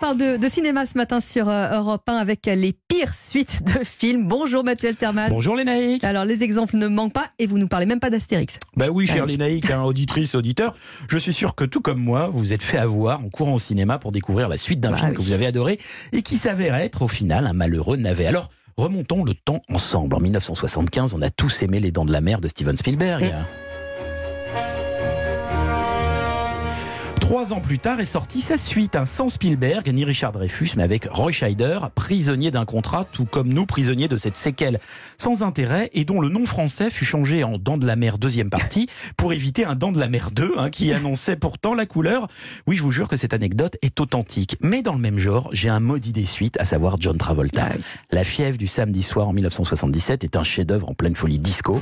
parle de, de cinéma ce matin sur euh, Europe 1 avec les pires suites de films. Bonjour Mathieu Alterman. Bonjour Lénaïque. Alors les exemples ne manquent pas et vous nous parlez même pas d'Astérix. Bah oui, cher Ah oui. Lénaïque, hein, auditrice, auditeur, je suis sûr que tout comme moi, vous vous êtes fait avoir en courant au cinéma pour découvrir la suite d'un Bah film oui. que vous avez adoré et qui s'avère être au final un malheureux navet. Alors, remontons le temps ensemble. En 1975, on a tous aimé Les Dents de la Mer de Steven Spielberg. Trois ans plus tard est sortie sa suite, un sans Spielberg ni Richard Dreyfus, mais avec Roy Scheider, prisonnier d'un contrat, tout comme nous, prisonniers de cette séquelle sans intérêt et dont le nom français fut changé en Dents de la Mer deuxième partie pour éviter un Dents de la Mer 2 hein, qui annonçait pourtant la couleur. Oui, je vous jure que cette anecdote est authentique. Mais dans le même genre, j'ai un maudit des suites, à savoir John Travolta. Ah. La fièvre du samedi soir en 1977 est un chef-d'œuvre en pleine folie disco.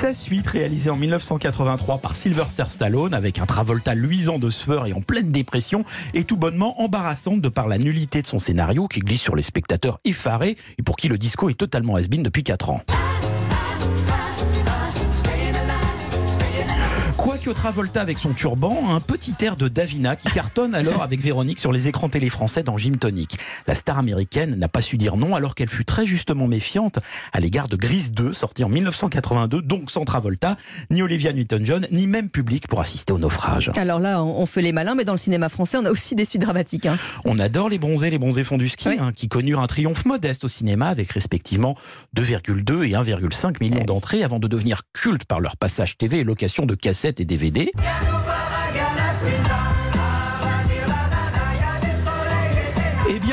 Sa suite, réalisée en 1983 par Sylvester Stallone, avec un Travolta luisant de sueur et en pleine dépression, est tout bonnement embarrassante de par la nullité de son scénario qui glisse sur les spectateurs effarés et pour qui le disco est totalement has depuis 4 ans. Quoique Travolta avec son turban un petit air de Davina qui cartonne alors avec Véronique sur les écrans télé français dans Gym Tonic. La star américaine n'a pas su dire non alors qu'elle fut très justement méfiante à l'égard de Grease 2 sorti en 1982, donc sans Travolta, ni Olivia Newton-John, ni même public pour assister au naufrage. Alors là, on fait les malins, mais dans le cinéma français, on a aussi des suites dramatiques. hein. On adore les bronzés, les bronzés font du ski, Oui. hein, qui connurent un triomphe modeste au cinéma avec respectivement 2,2 et 1,5 millions d'entrées avant de devenir cultes par leur passage TV et location de cassettes et DVD.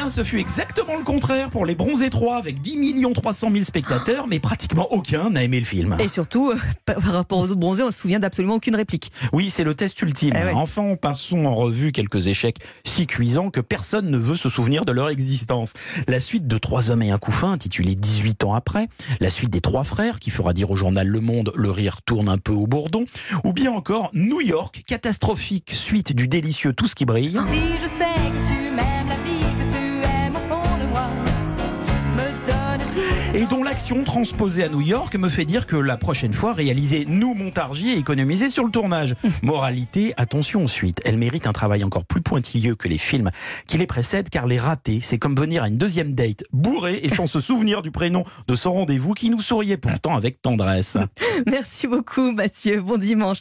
Bien, ce fut exactement le contraire pour les Bronzés 3 avec 10 300 000 spectateurs, mais pratiquement aucun n'a aimé le film. Et surtout, euh, par par rapport aux autres bronzés, on se souvient d'absolument aucune réplique. Oui, c'est le test ultime. Eh ouais. Enfin, passons en revue quelques échecs si cuisants que personne ne veut se souvenir de leur existence. La suite de Trois hommes et un couffin, intitulée 18 ans après. La suite des Trois frères, qui fera dire au journal Le Monde le rire tourne un peu au bourdon. Ou bien encore New York, catastrophique suite du délicieux Tout ce qui brille. Si je sais et dont l'action transposée à New York me fait dire que la prochaine fois, réaliser nous Montargis et économiser sur le tournage. Moralité, attention ensuite, elle mérite un travail encore plus pointilleux que les films qui les précèdent car les rater, c'est comme venir à une deuxième date bourré et sans se souvenir du prénom de son rendez-vous qui nous souriait pourtant avec tendresse. Merci beaucoup, Mathieu. Bon dimanche.